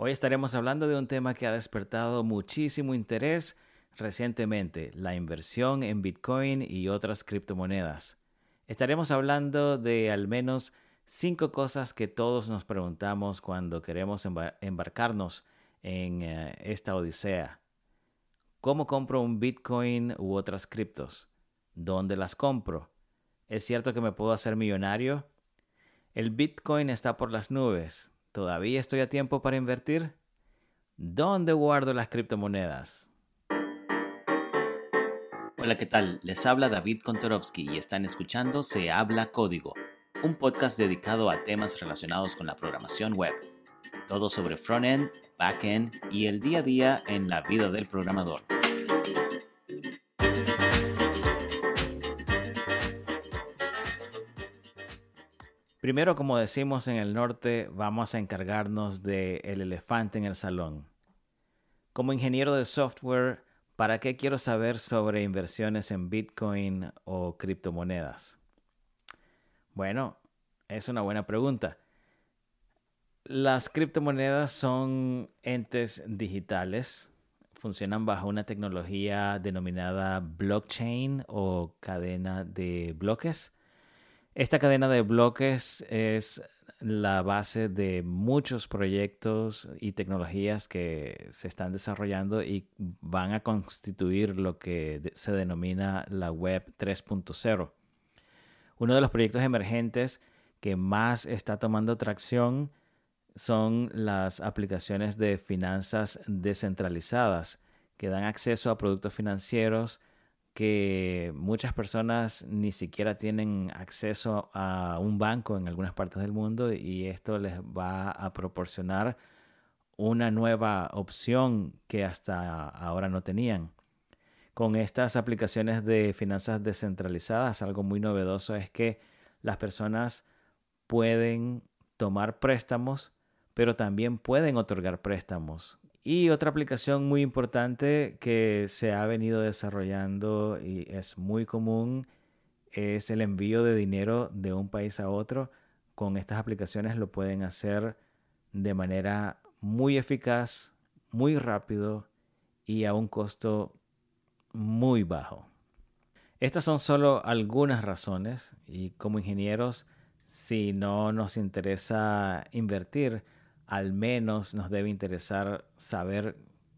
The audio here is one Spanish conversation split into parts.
Hoy estaremos hablando de un tema que ha despertado muchísimo interés recientemente, la inversión en Bitcoin y otras criptomonedas. Estaremos hablando de al menos cinco cosas que todos nos preguntamos cuando queremos embarcarnos en eh, esta odisea. ¿Cómo compro un Bitcoin u otras criptos? ¿Dónde las compro? ¿Es cierto que me puedo hacer millonario? El Bitcoin está por las nubes. ¿Todavía estoy a tiempo para invertir? ¿Dónde guardo las criptomonedas? Hola, ¿qué tal? Les habla David Kontorovsky y están escuchando Se habla código, un podcast dedicado a temas relacionados con la programación web. Todo sobre front-end, back-end y el día a día en la vida del programador. Primero, como decimos en el norte, vamos a encargarnos del el elefante en el salón. Como ingeniero de software, ¿para qué quiero saber sobre inversiones en Bitcoin o criptomonedas? Bueno, es una buena pregunta. Las criptomonedas son entes digitales, funcionan bajo una tecnología denominada blockchain o cadena de bloques esta cadena de bloques es la base de muchos proyectos y tecnologías que se están desarrollando y van a constituir lo que se denomina la Web 3.0. Uno de los proyectos emergentes que más está tomando tracción son las aplicaciones de finanzas descentralizadas que dan acceso a productos financieros que muchas personas ni siquiera tienen acceso a un banco en algunas partes del mundo y esto les va a proporcionar una nueva opción que hasta ahora no tenían. Con estas aplicaciones de finanzas descentralizadas, algo muy novedoso es que las personas pueden tomar préstamos, pero también pueden otorgar préstamos y otra aplicación muy importante que se ha venido desarrollando y es muy común es el envío de dinero de un país a otro. Con estas aplicaciones lo pueden hacer de manera muy eficaz, muy rápido y a un costo muy bajo. Estas son solo algunas razones y como ingenieros, si no nos interesa invertir, al menos nos debe interesar saber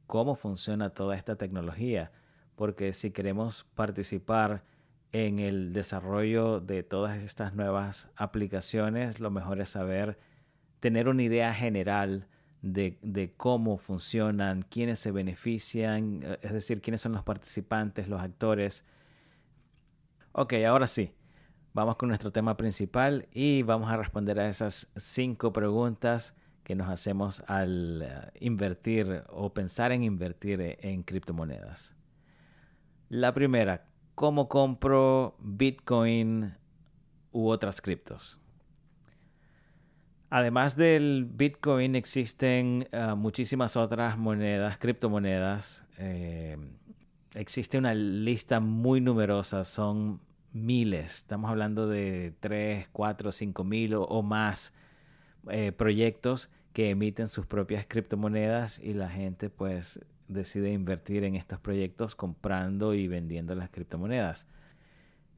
cómo funciona toda esta tecnología, porque si queremos participar en el desarrollo de todas estas nuevas aplicaciones, lo mejor es saber tener una idea general de, cómo funcionan, quiénes se benefician, eh, es decir, quiénes son los participantes, los actores. Ok, ahora sí, vamos con nuestro tema principal y vamos a responder a esas cinco preguntas que nos hacemos al eh, invertir o pensar en invertir e, en criptomonedas. La primera, ¿cómo compro Bitcoin u otras criptos? Además del Bitcoin existen eh, muchísimas otras monedas, criptomonedas. Eh, existe una lista muy numerosa, son miles. Estamos hablando de 3, 4, 5 mil o, más proyectos que emiten sus propias criptomonedas y la gente pues decide invertir en estos proyectos comprando y vendiendo las criptomonedas.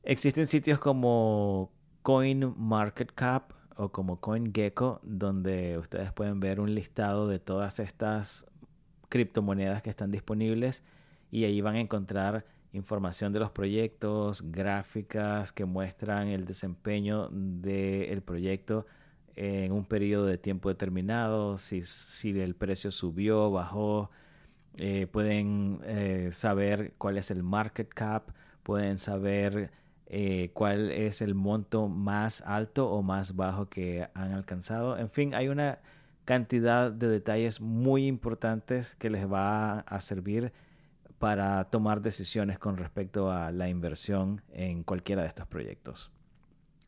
Existen sitios como CoinMarketCap o como CoinGecko donde ustedes pueden ver un listado de todas estas criptomonedas que están disponibles y ahí van a encontrar información de los proyectos, gráficas que muestran el desempeño del proyecto en un periodo de tiempo determinado, si, si el precio subió, bajó, eh, pueden eh, saber cuál es el market cap, pueden saber eh, cuál es el monto más alto o más bajo que han alcanzado. En fin, hay una cantidad de detalles muy importantes que les va a servir para tomar decisiones con respecto a la inversión en cualquiera de estos proyectos.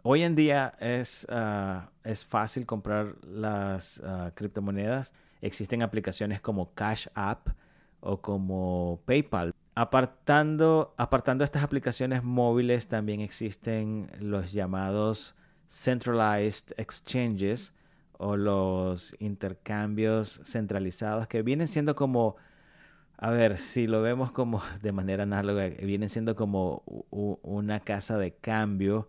Hoy en día es, ah, es fácil comprar las ah, criptomonedas. Existen aplicaciones como Cash App o como PayPal. Apartando, apartando estas aplicaciones móviles, también existen los llamados Centralized Exchanges o los intercambios centralizados que vienen siendo como, a ver, si lo vemos como de manera análoga, vienen siendo como una casa de cambio.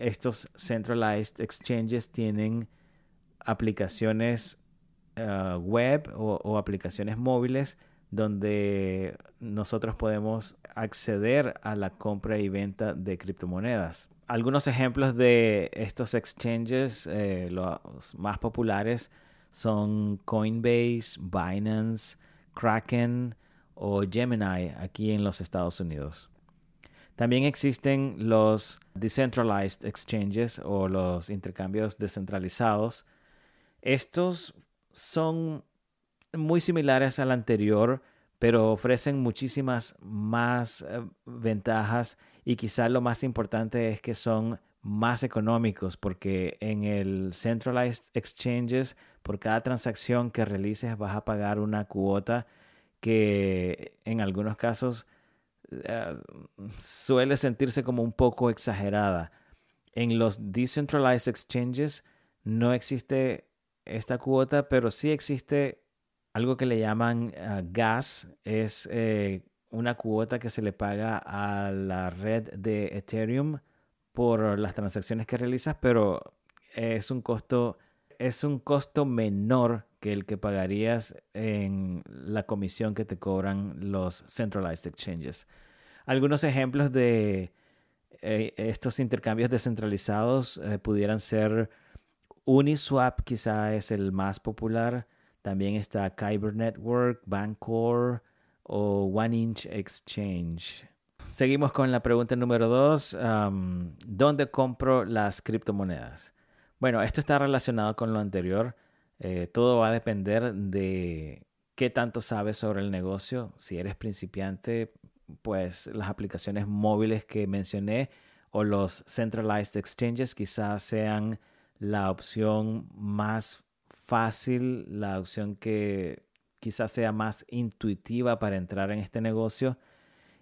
Estos centralized exchanges tienen aplicaciones eh, web o aplicaciones móviles donde nosotros podemos acceder a la compra y venta de criptomonedas. Algunos ejemplos de estos exchanges, eh, los más populares, son Coinbase, Binance, Kraken o Gemini aquí en los Estados Unidos. También existen los decentralized exchanges o los intercambios descentralizados. Estos son muy similares al anterior, pero ofrecen muchísimas más eh, ventajas y quizá lo más importante es que son más económicos porque en el centralized exchanges por cada transacción que realices vas a pagar una cuota que en algunos casos eh, suele sentirse como un poco exagerada. En los decentralized exchanges no existe esta cuota, pero sí existe algo que le llaman ah, gas, es eh, una cuota que se le paga a la red de Ethereum por las transacciones que realizas, pero es un costo es un costo menor que el que pagarías en la comisión que te cobran los centralized exchanges. Algunos ejemplos de eh, estos intercambios descentralizados eh, pudieran ser Uniswap, quizá es el más popular. También está Kyber Network, Bancor o One Inch Exchange. Seguimos con la pregunta número dos. ¿Dónde compro las criptomonedas? Bueno, esto está relacionado con lo anterior. Eh, todo va a depender de qué tanto sabes sobre el negocio. Si eres principiante, pues las aplicaciones móviles que mencioné o los centralized exchanges quizás sean la opción más fácil, la opción que quizás sea más intuitiva para entrar en este negocio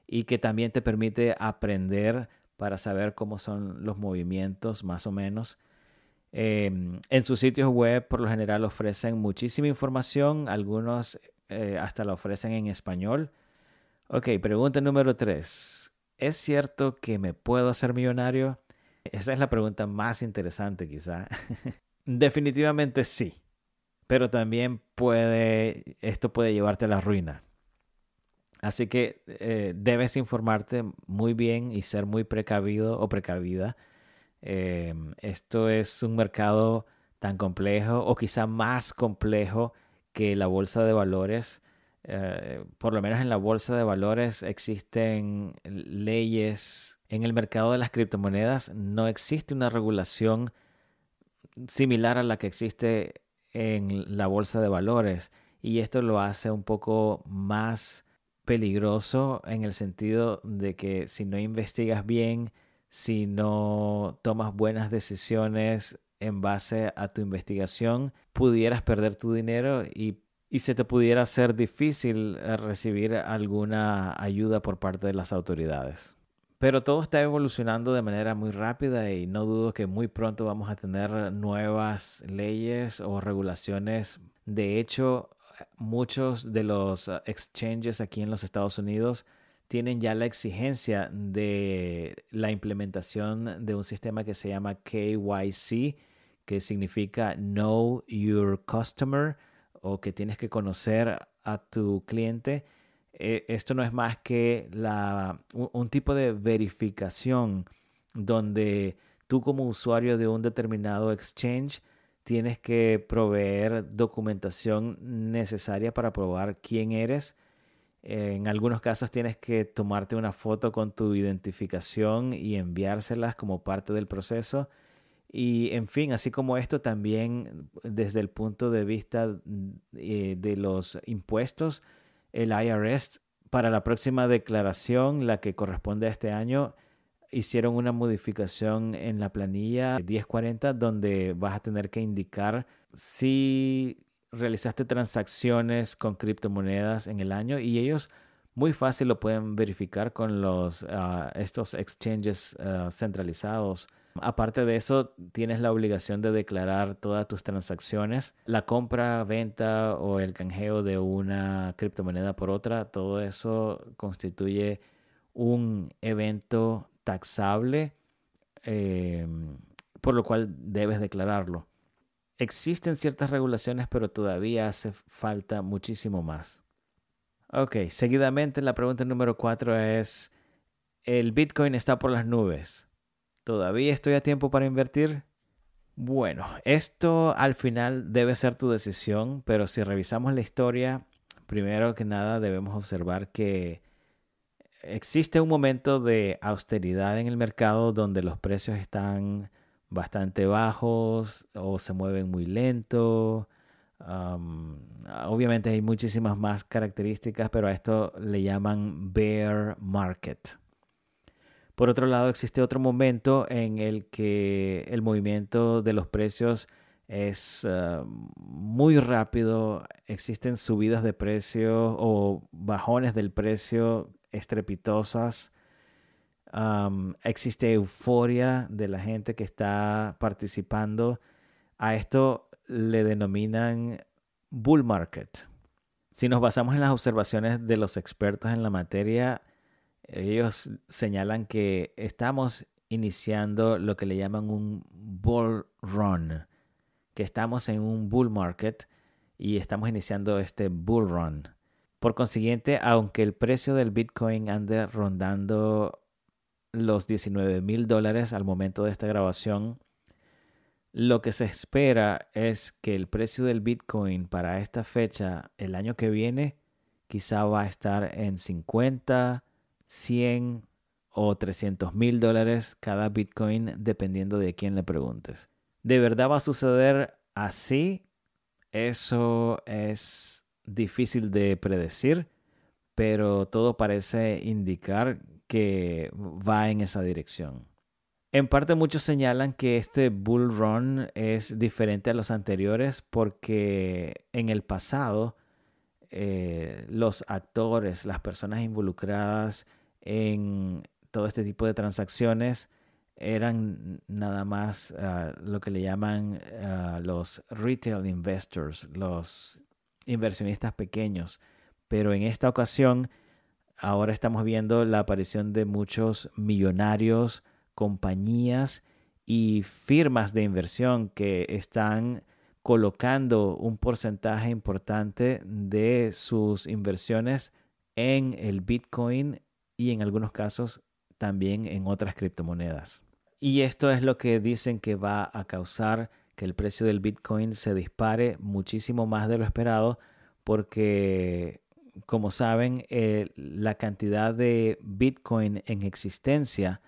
y que también te permite aprender para saber cómo son los movimientos más o menos. Em, en sus sitios web por lo general ofrecen muchísima información, algunos eh, hasta la ofrecen en español. Ok, pregunta número tres. ¿Es cierto que me puedo hacer millonario? Esa es la pregunta más interesante quizá. Definitivamente sí pero también puede, esto puede llevarte a la ruina. Así que eh, debes informarte muy bien y ser muy precavido o precavida. Eh, esto es un mercado tan complejo o quizá más complejo que la bolsa de valores. Eh, por lo menos en la bolsa de valores existen leyes. En el mercado de las criptomonedas no existe una regulación similar a la que existe en la bolsa de valores y esto lo hace un poco más peligroso en el sentido de que si no investigas bien, si no tomas buenas decisiones en base a tu investigación, pudieras perder tu dinero y, y se te pudiera hacer difícil eh, recibir alguna ayuda por parte de las autoridades. Pero todo está evolucionando de manera muy rápida y no dudo que muy pronto vamos a tener nuevas leyes o regulaciones. De hecho, muchos de los uh, exchanges aquí en los Estados Unidos tienen ya la exigencia de la implementación de un sistema que se llama KYC, que significa Know Your Customer o que tienes que conocer a tu cliente eh, esto no es más que la, un, tipo de verificación donde tú como usuario de un determinado exchange tienes que proveer documentación necesaria para probar quién eres. En algunos casos tienes que tomarte una foto con tu identificación y enviárselas como parte del proceso. Y en fin, así como esto también desde el punto de vista eh, de los impuestos, el IRS para la próxima declaración, la que corresponde a este año, hicieron una modificación en la planilla 1040 donde vas a tener que indicar si realizaste transacciones con criptomonedas en el año y ellos muy fácil lo pueden verificar con los, ah, estos exchanges ah, centralizados. Aparte de eso, tienes la obligación de declarar todas tus transacciones, la compra, venta o el canjeo de una criptomoneda por otra. Todo eso constituye un evento taxable, em, por lo cual debes declararlo. Existen ciertas regulaciones, pero todavía hace falta muchísimo más. Ok, seguidamente la pregunta número cuatro es, ¿el Bitcoin está por las nubes? ¿Todavía estoy a tiempo para invertir? Bueno, esto al final debe ser tu decisión, pero si revisamos la historia, primero que nada debemos observar que existe un momento de austeridad en el mercado donde los precios están bastante bajos o se mueven muy lento. obviamente hay muchísimas más características, pero a esto le llaman bear market. Por otro lado, existe otro momento en el que el movimiento de los precios es ah, muy rápido, existen subidas de precio o bajones del precio estrepitosas. Existe euforia de la gente que está participando. A esto le denominan bull market. Si nos basamos en las observaciones de los expertos en la materia, ellos señalan que estamos iniciando lo que le llaman un bull run, que estamos en un bull market y estamos iniciando este bull run. Por consiguiente, aunque el precio del Bitcoin ande rondando los 19 mil dólares al momento de esta grabación, lo que se espera es que el precio del Bitcoin para esta fecha, el año que viene, quizá va a estar en 50, 100 o 300 mil dólares cada Bitcoin, dependiendo de quién le preguntes. ¿De verdad va a suceder así? Eso es difícil de predecir, pero todo parece indicar que va en esa dirección. En parte muchos señalan que este bull run es diferente a los anteriores porque en el pasado eh, los actores, las personas involucradas en todo este tipo de transacciones eran nada más ah, lo que le llaman ah, los retail investors, los inversionistas pequeños. Pero en esta ocasión, ahora estamos viendo la aparición de muchos millonarios, compañías y firmas de inversión que están colocando un porcentaje importante de sus inversiones en el Bitcoin y en algunos casos también en otras criptomonedas. Y esto es lo que dicen que va a causar que el precio del Bitcoin se dispare muchísimo más de lo esperado porque, como saben, eh, la cantidad de Bitcoin en existencia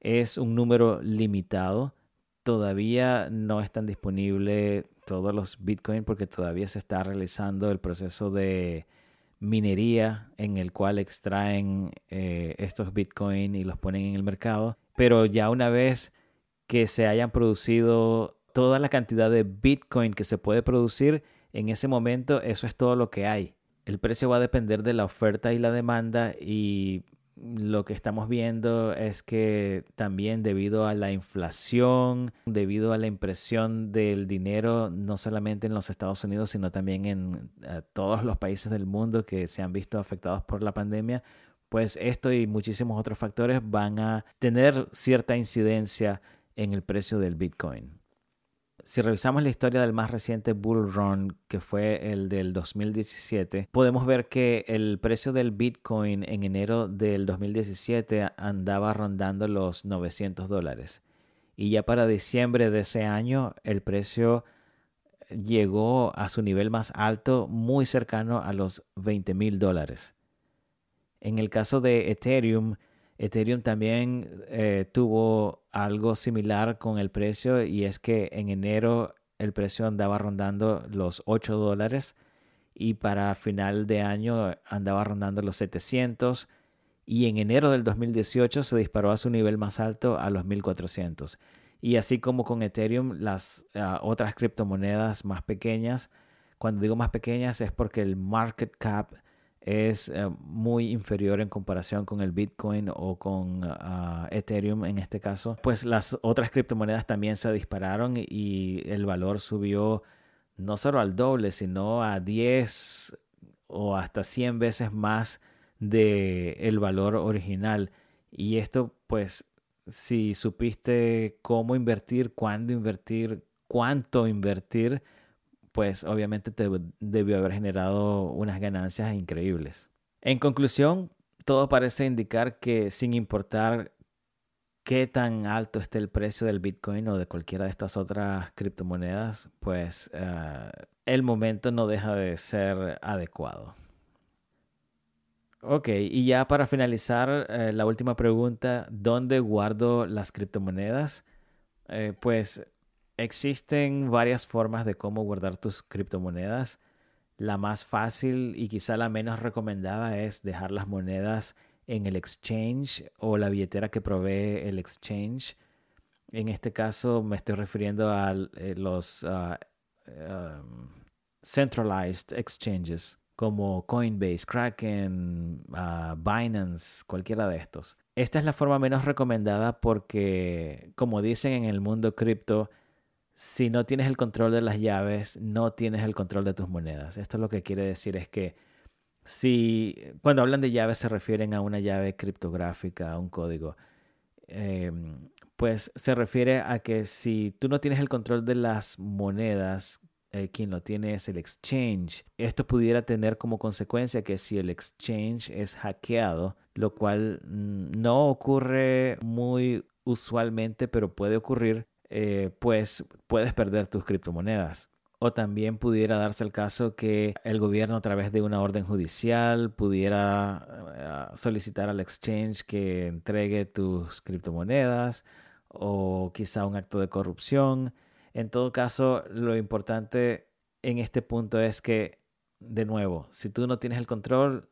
es un número limitado. Todavía no están disponibles todos los Bitcoin porque todavía se está realizando el proceso de minería en el cual extraen eh, estos Bitcoin y los ponen en el mercado. Pero ya una vez que se hayan producido toda la cantidad de Bitcoin que se puede producir, en ese momento eso es todo lo que hay. El precio va a depender de la oferta y la demanda y lo que estamos viendo es que también debido a la inflación, debido a la impresión del dinero, no solamente en los Estados Unidos, sino también en eh, todos los países del mundo que se han visto afectados por la pandemia, pues esto y muchísimos otros factores van a tener cierta incidencia en el precio del Bitcoin. Si revisamos la historia del más reciente bull run, que fue el del 2017, podemos ver que el precio del Bitcoin en enero del 2017 andaba rondando los 900 dólares. Y ya para diciembre de ese año el precio llegó a su nivel más alto, muy cercano a los 20 mil dólares. En el caso de Ethereum, Ethereum también eh, tuvo algo similar con el precio y es que en enero el precio andaba rondando los 8 dólares y para final de año andaba rondando los 700 y en enero del 2018 se disparó a su nivel más alto a los 1400. Y así como con Ethereum, las ah, otras criptomonedas más pequeñas, cuando digo más pequeñas es porque el market cap es eh, muy inferior en comparación con el Bitcoin o con ah, Ethereum en este caso, pues las otras criptomonedas también se dispararon y el valor subió no solo al doble, sino a 10 o hasta 100 veces más de el valor original. Y esto pues si supiste cómo invertir, cuándo invertir, cuánto invertir, pues obviamente te debió haber generado unas ganancias increíbles. En conclusión, todo parece indicar que sin importar qué tan alto esté el precio del Bitcoin o de cualquiera de estas otras criptomonedas, pues eh, el momento no deja de ser adecuado. Ok, y ya para finalizar, eh, la última pregunta, ¿dónde guardo las criptomonedas? Eh, pues existen varias formas de cómo guardar tus criptomonedas. La más fácil y quizá la menos recomendada es dejar las monedas en el exchange o la billetera que provee el exchange. En este caso me estoy refiriendo a eh, los ah, um, centralized exchanges como Coinbase, Kraken, ah, Binance, cualquiera de estos. Esta es la forma menos recomendada porque, como dicen en el mundo cripto, si no tienes el control de las llaves, no tienes el control de tus monedas. Esto lo que quiere decir es que si cuando hablan de llaves se refieren a una llave criptográfica, a un código, em, pues se refiere a que si tú no tienes el control de las monedas eh, quien lo tiene es el exchange. Esto pudiera tener como consecuencia que si el exchange es hackeado, lo cual mm, no ocurre muy usualmente, pero puede ocurrir, eh, pues puedes perder tus criptomonedas. O también pudiera darse el caso que el gobierno a través de una orden judicial pudiera eh, solicitar al exchange que entregue tus criptomonedas o quizá un acto de corrupción. En todo caso, lo importante en este punto es que, de nuevo, si tú no tienes el control,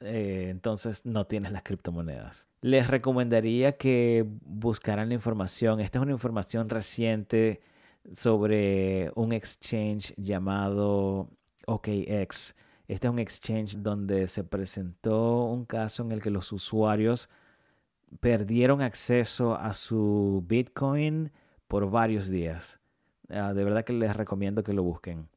eh, entonces no tienes las criptomonedas. Les recomendaría que buscaran la información. Esta es una información reciente sobre un exchange llamado OKX. Este es un exchange donde se presentó un caso en el que los usuarios perdieron acceso a su Bitcoin por varios días. Ah, de verdad que les recomiendo que lo busquen.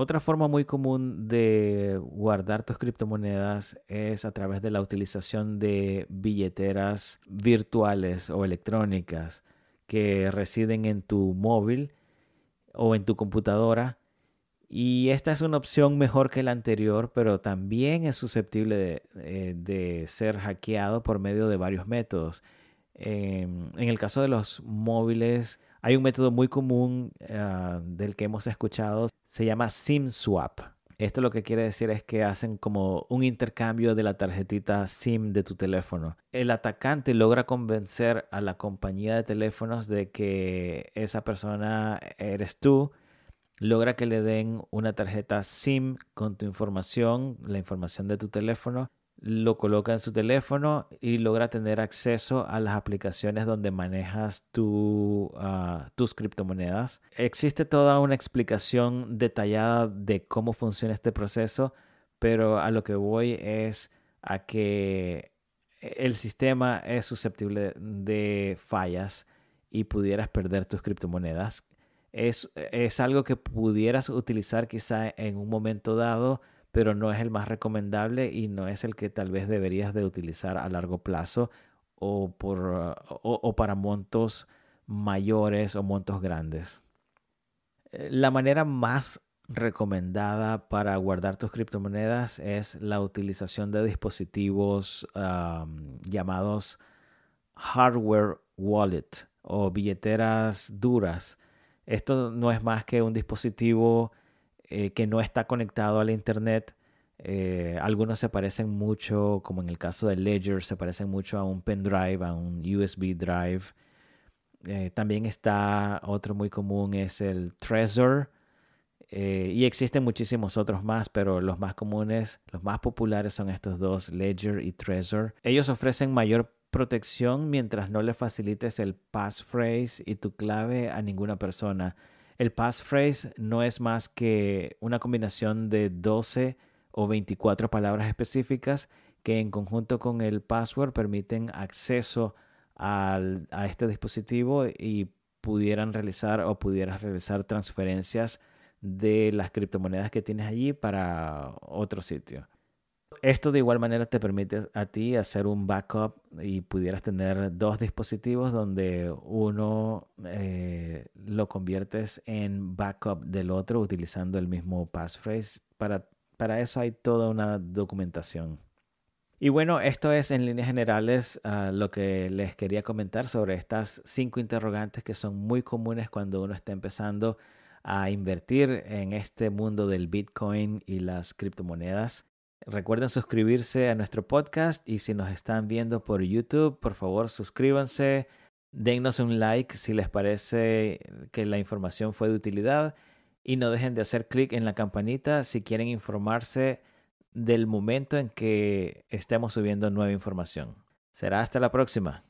Otra forma muy común de guardar tus criptomonedas es a través de la utilización de billeteras virtuales o electrónicas que residen en tu móvil o en tu computadora. Y esta es una opción mejor que la anterior, pero también es susceptible de, eh, ser hackeado por medio de varios métodos. Em, en el caso de los móviles, hay un método muy común ah, del que hemos escuchado, se llama SIM swap. Esto lo que quiere decir es que hacen como un intercambio de la tarjetita SIM de tu teléfono. El atacante logra convencer a la compañía de teléfonos de que esa persona eres tú. Logra que le den una tarjeta SIM con tu información, la información de tu teléfono lo coloca en su teléfono y logra tener acceso a las aplicaciones donde manejas ah, tus criptomonedas. Existe toda una explicación detallada de cómo funciona este proceso, pero a lo que voy es a que el sistema es susceptible de fallas y pudieras perder tus criptomonedas. Es, es algo que pudieras utilizar quizá en un momento dado pero no es el más recomendable y no es el que tal vez deberías de utilizar a largo plazo o, por, o, para montos mayores o montos grandes. Eh, la manera más recomendada para guardar tus criptomonedas es la utilización de dispositivos llamados hardware wallet o billeteras duras. Esto no es más que un dispositivo eh, que no está conectado a la internet. Eh, algunos se parecen mucho, como en el caso de Ledger, se parecen mucho a un pendrive, a un USB drive. Eh, también está otro muy común, es el Trezor. y existen muchísimos otros más, pero los más comunes, los más populares son estos dos, Ledger y Trezor. Ellos ofrecen mayor protección mientras no le facilites el passphrase y tu clave a ninguna persona. El passphrase no es más que una combinación de 12 o 24 palabras específicas que en conjunto con el password permiten acceso a este dispositivo y pudieran realizar o pudieras realizar transferencias de las criptomonedas que tienes allí para otro sitio. Esto de igual manera te permite a ti hacer un backup y pudieras tener dos dispositivos donde uno eh, lo conviertes en backup del otro utilizando el mismo passphrase. Para, para eso hay toda una documentación. Y bueno, esto es en líneas generales ah, lo que les quería comentar sobre estas cinco interrogantes que son muy comunes cuando uno está empezando a invertir en este mundo del Bitcoin y las criptomonedas. Recuerden suscribirse a nuestro podcast y si nos están viendo por YouTube, por favor suscríbanse, dennos un like si les parece que la información fue de utilidad y no dejen de hacer clic en la campanita si quieren informarse del momento en que estemos subiendo nueva información. Será hasta la próxima.